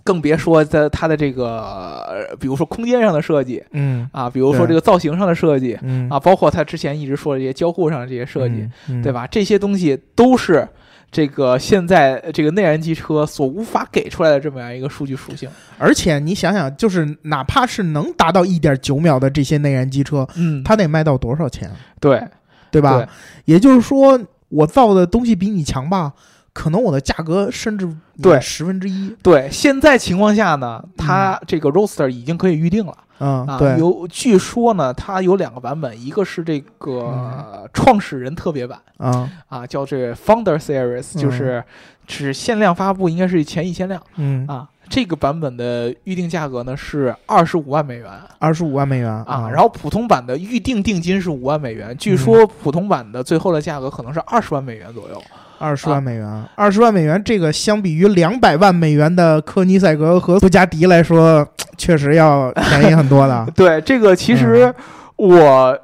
更别说在它的这个，比如说空间上的设计，嗯，啊，比如说这个造型上的设计，嗯，啊，包括它之前一直说的这些交互上的这些设计，对吧？这些东西都是。这个现在这个内燃机车所无法给出来的这么样一个数据属性，而且你想想，就是哪怕是能达到一点九秒的这些内燃机车，嗯，它得卖到多少钱？对，对吧？也就是说，我造的东西比你强吧？可能我的价格甚至对。十分之一。对，现在情况下呢，它这个 Roadster 已经可以预定了。嗯，对，有据说呢，它有两个版本，一个是这个创始人特别版，啊啊，叫这 Founder Series，就是只限量发布，应该是前一千辆，嗯。啊，这个版本的预定价格呢是二十五万美元，二十五万美元啊，然后普通版的预定定金是五万美元，据说普通版的最后的价格可能是二十万美元左右。二十万美元，二十万美元，这个相比于两百万美元的科尼赛格和布加迪来说，确实要便宜很多的。对，这个其实我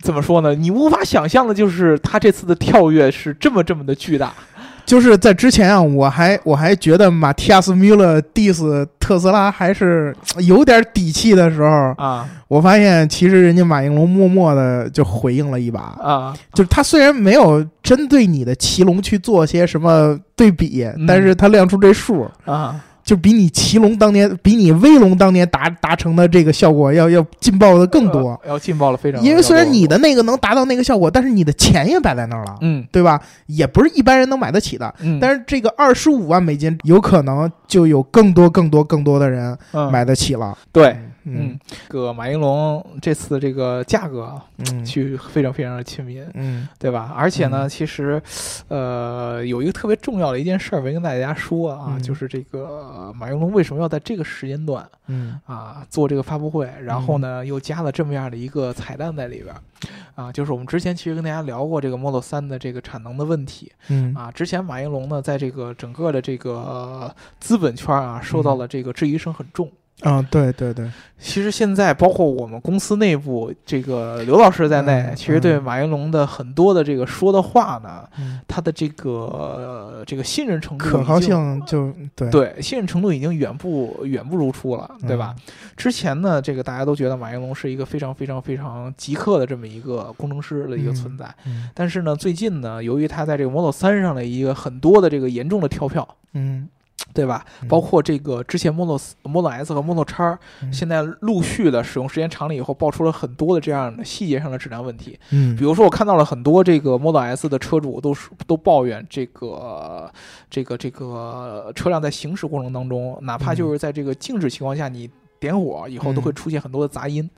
怎么说呢？你无法想象的就是他这次的跳跃是这么这么的巨大。就是在之前啊，我还我还觉得马蒂亚斯·米勒 diss 特斯拉还是有点底气的时候啊，我发现其实人家马应龙默默的就回应了一把啊，就是他虽然没有针对你的骑龙去做些什么对比，但是他亮出这数。啊。就比你骑龙当年，比你威龙当年达达成的这个效果要要劲爆的更多，要劲爆了非常。因为虽然你的那个能达到那个效果，但是你的钱也摆在那儿了，嗯，对吧？也不是一般人能买得起的。嗯，但是这个二十五万美金，有可能就有更多更多更多的人买得起了。对。嗯，个马应龙这次这个价格，嗯，去非常非常的亲民，嗯，对吧？而且呢，其实，呃，有一个特别重要的一件事儿没跟大家说啊，就是这个马应龙为什么要在这个时间段，嗯，啊，做这个发布会，然后呢，又加了这么样的一个彩蛋在里边，啊，就是我们之前其实跟大家聊过这个 Model 3的这个产能的问题，嗯，啊，之前马应龙呢，在这个整个的这个资本圈啊，受到了这个质疑声很重。嗯，对对对，其实现在包括我们公司内部，这个刘老师在内，其实对马云龙的很多的这个说的话呢，他的这个这个信任程度、可靠性就对。对信任程度已经远不远不如初了，对吧？之前呢，这个大家都觉得马云龙是一个非常非常非常极客的这么一个工程师的一个存在，但是呢，最近呢，由于他在这个 Model 三上的一个很多的这个严重的跳票，嗯。对吧？包括这个之前 Model Model S 和 Model X，现在陆续的使用时间长了以后，爆出了很多的这样的细节上的质量问题。嗯，比如说我看到了很多这个 Model S 的车主都是都抱怨这个这个这个车辆在行驶过程当中，哪怕就是在这个静止情况下，你点火以后都会出现很多的杂音、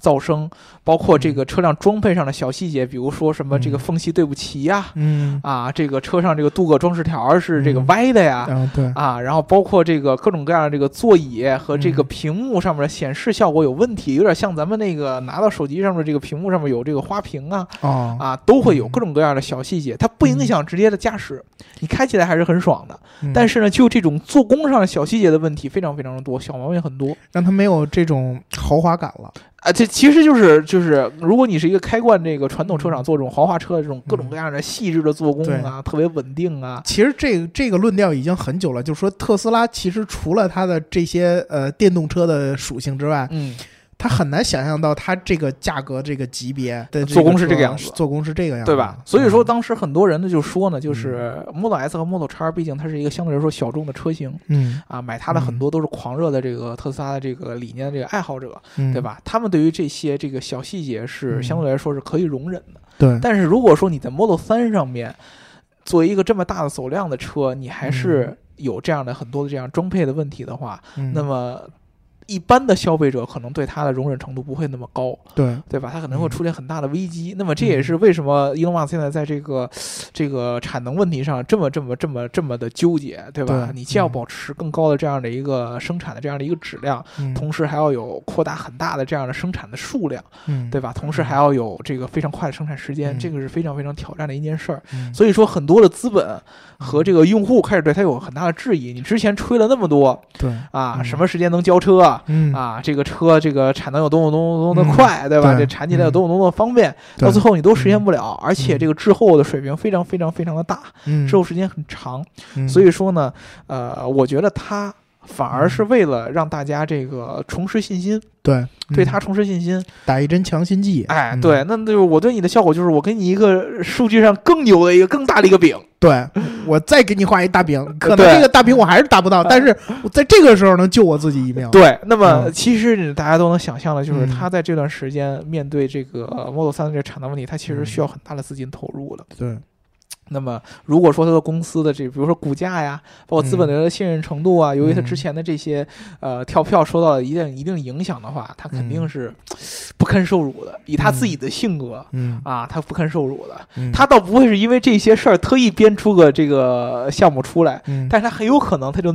噪声，包括这个车辆装配上的小细节，比如说什么这个缝隙对不齐呀，啊，这个车上这个镀铬装饰条是这个歪的呀，对，啊，然后包括这个各种各样的这个座椅和这个屏幕上面的显示效果有问题，有点像咱们那个拿到手机上面这个屏幕上面有这个花屏啊，啊，都会有各种各样的小细节，它不影响直接的驾驶，你开起来还是很爽的。但是呢，就这种做工上小细节的问题非常非常的多，小毛病很多，让它没有这种豪华感了啊！这其实就是就是，如果你是一个开惯这个传统车厂做这种豪华车的这种各种各样的细致的做工啊，特别稳定啊。其实这个这个论调已经很久了，就是说特斯拉其实除了它的这些呃电动车的属性之外，嗯。他很难想象到它这个价格、这个级别的做工是这个样子，做工是这个样子，对吧？所以说当时很多人呢就说呢，就是 Model S 和 Model X，毕竟它是一个相对来说小众的车型，嗯啊，买它的很多都是狂热的这个特斯拉的这个理念的这个爱好者，对吧？他们对于这些这个小细节是相对来说是可以容忍的，对。但是如果说你在 Model 3上面作为一个这么大的走量的车，你还是有这样的很多的这样装配的问题的话，那么。一般的消费者可能对它的容忍程度不会那么高，对对吧？它可能会出现很大的危机。那么这也是为什么伊隆马斯现在在这个这个产能问题上这么这么这么这么的纠结，对吧？你既要保持更高的这样的一个生产的这样的一个质量，同时还要有扩大很大的这样的生产的数量，对吧？同时还要有这个非常快的生产时间，这个是非常非常挑战的一件事儿。所以说，很多的资本和这个用户开始对它有很大的质疑。你之前吹了那么多，对啊，什么时间能交车？嗯。啊，这个车这个产能有多么多么多么的快，对吧？这产起来有多么多么方便，到最后你都实现不了，而且这个滞后的水平非常非常非常的大，滞后时间很长。所以说呢，呃，我觉得它反而是为了让大家这个重拾信心。对，对他重拾信心，打一针强心剂。哎，对，那就是我对你的效果就是我给你一个数据上更牛的一个更大的一个饼。对，我再给你画一大饼，可能这个大饼我还是达不到，但是在这个时候能救我自己一命。对，那么其实大家都能想象的，就是他在这段时间面对这个 Model 三的这个产能问题，他其实需要很大的资金投入了。对。那么，如果说他的公司的这，比如说股价呀，包括资本的信任程度啊，由于他之前的这些呃跳票受到了一定一定影响的话，他肯定是不堪受辱的。以他自己的性格，嗯啊，他不堪受辱的。他倒不会是因为这些事儿特意编出个这个项目出来，但是他很有可能他就。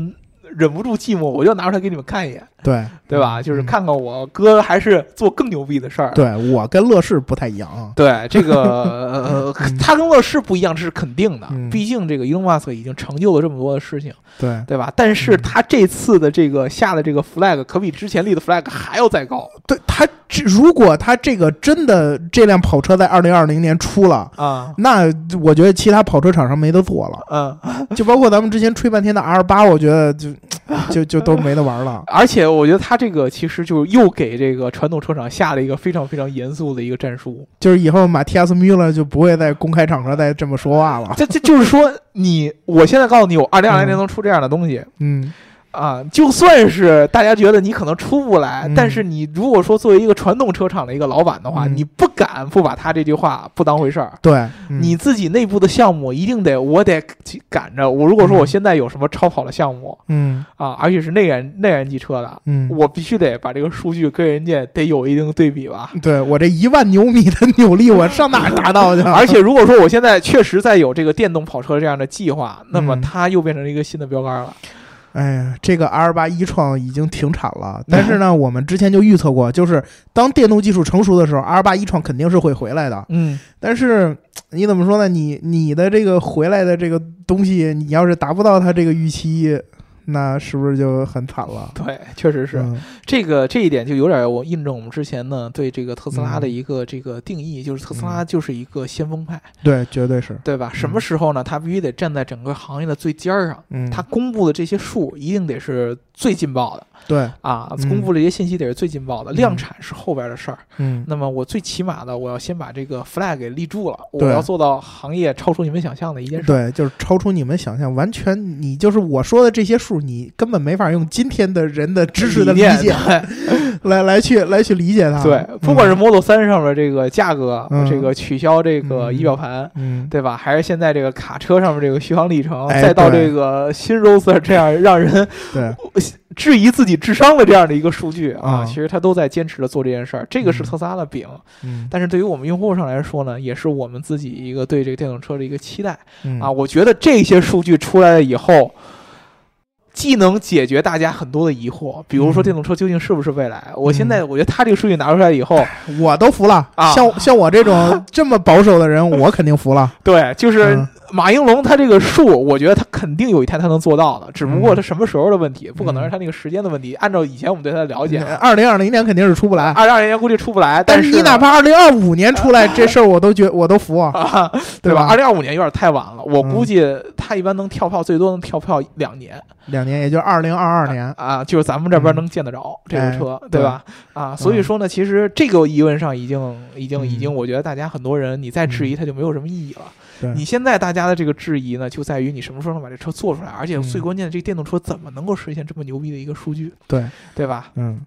忍不住寂寞，我就拿出来给你们看一眼，对对吧？就是看看我哥还是做更牛逼的事儿。对我跟乐视不太一样啊。对这个，呃，他跟乐视不一样这是肯定的，毕竟这个伊隆马斯克已经成就了这么多的事情，对对吧？但是他这次的这个下的这个 flag 可比之前立的 flag 还要再高。对他，如果他这个真的这辆跑车在二零二零年出了啊，那我觉得其他跑车厂商没得做了。嗯，就包括咱们之前吹半天的 R 八，我觉得就。就就都没得玩了，而且我觉得他这个其实就又给这个传统车厂下了一个非常非常严肃的一个战术，就是以后马蒂亚斯米勒就不会在公开场合再这么说话了。这这就是说，你我现在告诉你，我二零二零年能出这样的东西，嗯。啊，就算是大家觉得你可能出不来，但是你如果说作为一个传统车厂的一个老板的话，你不敢不把他这句话不当回事儿。对，你自己内部的项目一定得我得赶着。我如果说我现在有什么超跑的项目，嗯啊，而且是内燃内燃机车的，嗯，我必须得把这个数据跟人家得有一定对比吧。对我这一万牛米的扭力，我 上哪达到去？而且如果说我现在确实在有这个电动跑车这样的计划，那么它又变成了一个新的标杆了。哎呀，这个 R 八一创已经停产了，但是呢，我们之前就预测过，就是当电动技术成熟的时候，R 八一创肯定是会回来的。嗯，但是你怎么说呢？你你的这个回来的这个东西，你要是达不到它这个预期。那是不是就很惨了？对，确实是这个这一点就有点我印证我们之前呢对这个特斯拉的一个这个定义，就是特斯拉就是一个先锋派。对，绝对是对吧？什么时候呢？它必须得站在整个行业的最尖儿上。嗯，他公布的这些数一定得是最劲爆的。对啊，公布这些信息得是最劲爆的，量产是后边的事儿。嗯，那么我最起码的，我要先把这个 flag 给立住了，我要做到行业超出你们想象的一件事。对，就是超出你们想象，完全你就是我说的这些数，你根本没法用今天的人的知识的理解 来来去来去理解它。对，不管是 Model 三上面这个价格，这个取消这个仪表盘，嗯，对吧？还是现在这个卡车上面这个续航里程，再到这个新 Roadster 这样让人对。质疑自己智商的这样的一个数据啊，其实他都在坚持的做这件事儿。这个是特斯拉的饼，但是对于我们用户上来说呢，也是我们自己一个对这个电动车的一个期待啊。我觉得这些数据出来了以后。既能解决大家很多的疑惑，比如说电动车究竟是不是未来？我现在我觉得他这个数据拿出来以后，我都服了啊！像像我这种这么保守的人，我肯定服了。对，就是马应龙他这个数，我觉得他肯定有一天他能做到的，只不过他什么时候的问题，不可能是他那个时间的问题。按照以前我们对他的了解，二零二零年肯定是出不来，二零二零年估计出不来。但是你哪怕二零二五年出来，这事儿我都觉我都服啊，对吧？二零二五年有点太晚了，我估计他一般能跳票，最多能跳票两年。两年，也就二零二二年啊，就是咱们这边能见得着这个车，对吧？啊，所以说呢，其实这个疑问上已经、已经、已经，我觉得大家很多人，你再质疑他就没有什么意义了。你现在大家的这个质疑呢，就在于你什么时候能把这车做出来，而且最关键的，这电动车怎么能够实现这么牛逼的一个数据？对，对吧？嗯。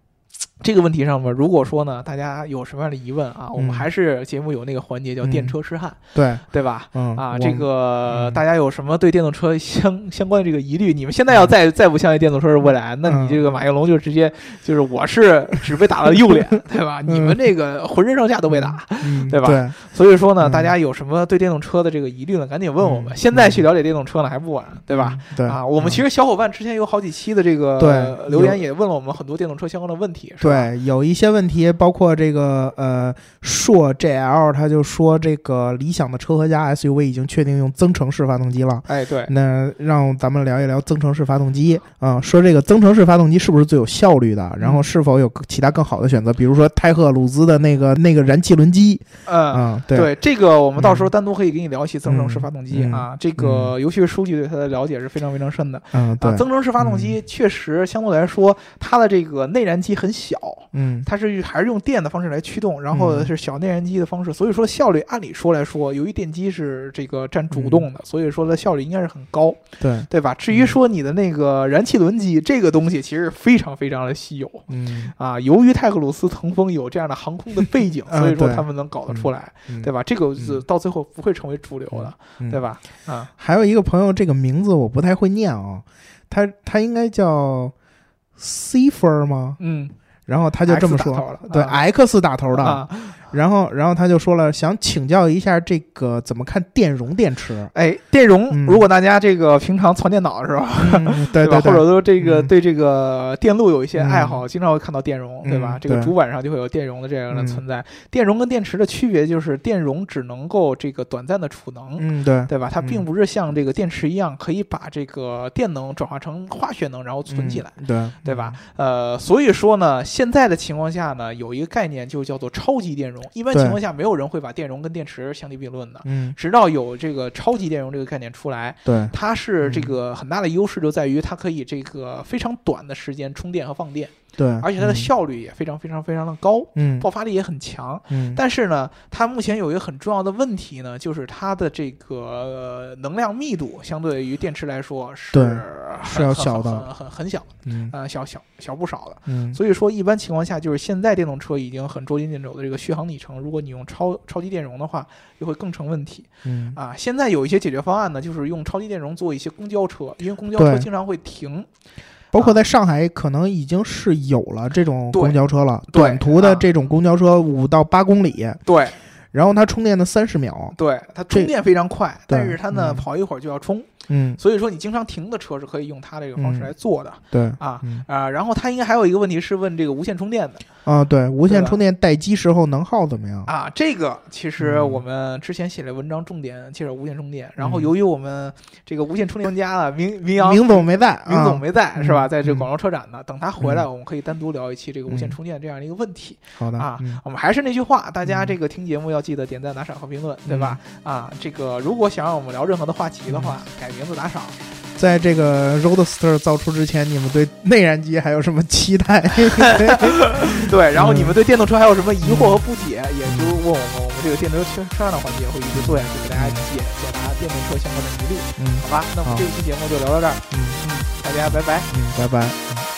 这个问题上面，如果说呢，大家有什么样的疑问啊，我们还是节目有那个环节叫电车痴汉，对对吧？嗯啊，这个大家有什么对电动车相 相关的这个疑虑？你们现在要再再不相信电动车是未来，那你这个马应龙就直接就是我是只被打了右脸，对吧？你们这个浑身上下都被打，对吧？所以说呢，大家有什么对电动车的这个疑虑呢？赶紧问我们，现在去了解电动车呢还不晚，对吧？对。啊，我们其实小伙伴之前有好几期的这个留言也问了我们很多电动车相关的问题，对，有一些。问题包括这个呃，硕 JL 他就说这个理想的车和家 SUV 已经确定用增程式发动机了。哎，对，那让咱们聊一聊增程式发动机啊，说这个增程式发动机是不是最有效率的？然后是否有其他更好的选择？比如说泰赫鲁兹的那个那个燃气轮机。嗯，对，这个我们到时候单独可以给你聊一期增程式发动机啊。这个尤其是书记对它的了解是非常非常深的。嗯，对，增程式发动机确实相对来说它的这个内燃机很小。嗯，它。是还是用电的方式来驱动，然后是小内燃机的方式，所以说效率按理说来说，由于电机是这个占主动的，所以说的效率应该是很高，对。对吧？至于说你的那个燃气轮机这个东西，其实非常非常的稀有，嗯。啊，由于泰克鲁斯腾风有这样的航空的背景，所以说他们能搞得出来，对吧？这个是到最后不会成为主流的，对吧？啊，还有一个朋友，这个名字我不太会念啊，他他应该叫 C 分吗？嗯。然后他就这么说，对，X 打头的。然后，然后他就说了，想请教一下这个怎么看电容电池？哎，电容，如果大家这个平常攒电脑是吧？对吧？或者说这个对这个电路有一些爱好，经常会看到电容，对吧？这个主板上就会有电容的这样的存在。电容跟电池的区别就是，电容只能够这个短暂的储能，嗯，对，对吧？它并不是像这个电池一样可以把这个电能转化成化学能，然后存起来，对，对吧？呃，所以说呢，现在的情况下呢，有一个概念就叫做超级电容。一般情况下，没有人会把电容跟电池相提并论的。嗯，直到有这个超级电容这个概念出来，对，它是这个很大的优势就在于它可以这个非常短的时间充电和放电。对，而且它的效率也非常非常非常的高，嗯，爆发力也很强，嗯，但是呢，它目前有一个很重要的问题呢，就是它的这个能量密度相对于电池来说是是要小的，很很很小，嗯，啊，小小小不少的，嗯，所以说一般情况下，就是现在电动车已经很捉襟见肘的这个续航里程，如果你用超超级电容的话，就会更成问题，嗯，啊，现在有一些解决方案呢，就是用超级电容做一些公交车，因为公交车经常会停。包括在上海，可能已经是有了这种公交车了，短途的这种公交车，五到八公里。对，然后它充电的三十秒。对，它充电非常快，但是它呢，跑一会儿就要充。嗯，所以说你经常停的车是可以用它这个方式来做的。对啊啊，然后它应该还有一个问题是问这个无线充电的啊，对，无线充电待机时候能耗怎么样啊？这个其实我们之前写了文章，重点介绍无线充电。然后由于我们这个无线充电专家啊，明明阳明总没在，明总没在是吧？在这广州车展呢，等他回来，我们可以单独聊一期这个无线充电这样的一个问题。好的啊，我们还是那句话，大家这个听节目要记得点赞、打赏和评论，对吧？啊，这个如果想让我们聊任何的话题的话，改名字打赏。在这个 Roadster 造出之前，你们对内燃机还有什么期待？对，然后你们对电动车还有什么疑惑和不解，也就问我们。我们这个电动车车上的环节会一直做下去，给大家解解答电动车相关的疑虑。嗯，好吧，那我们这一期节目就聊到这儿。嗯嗯，大家拜拜。嗯，拜拜。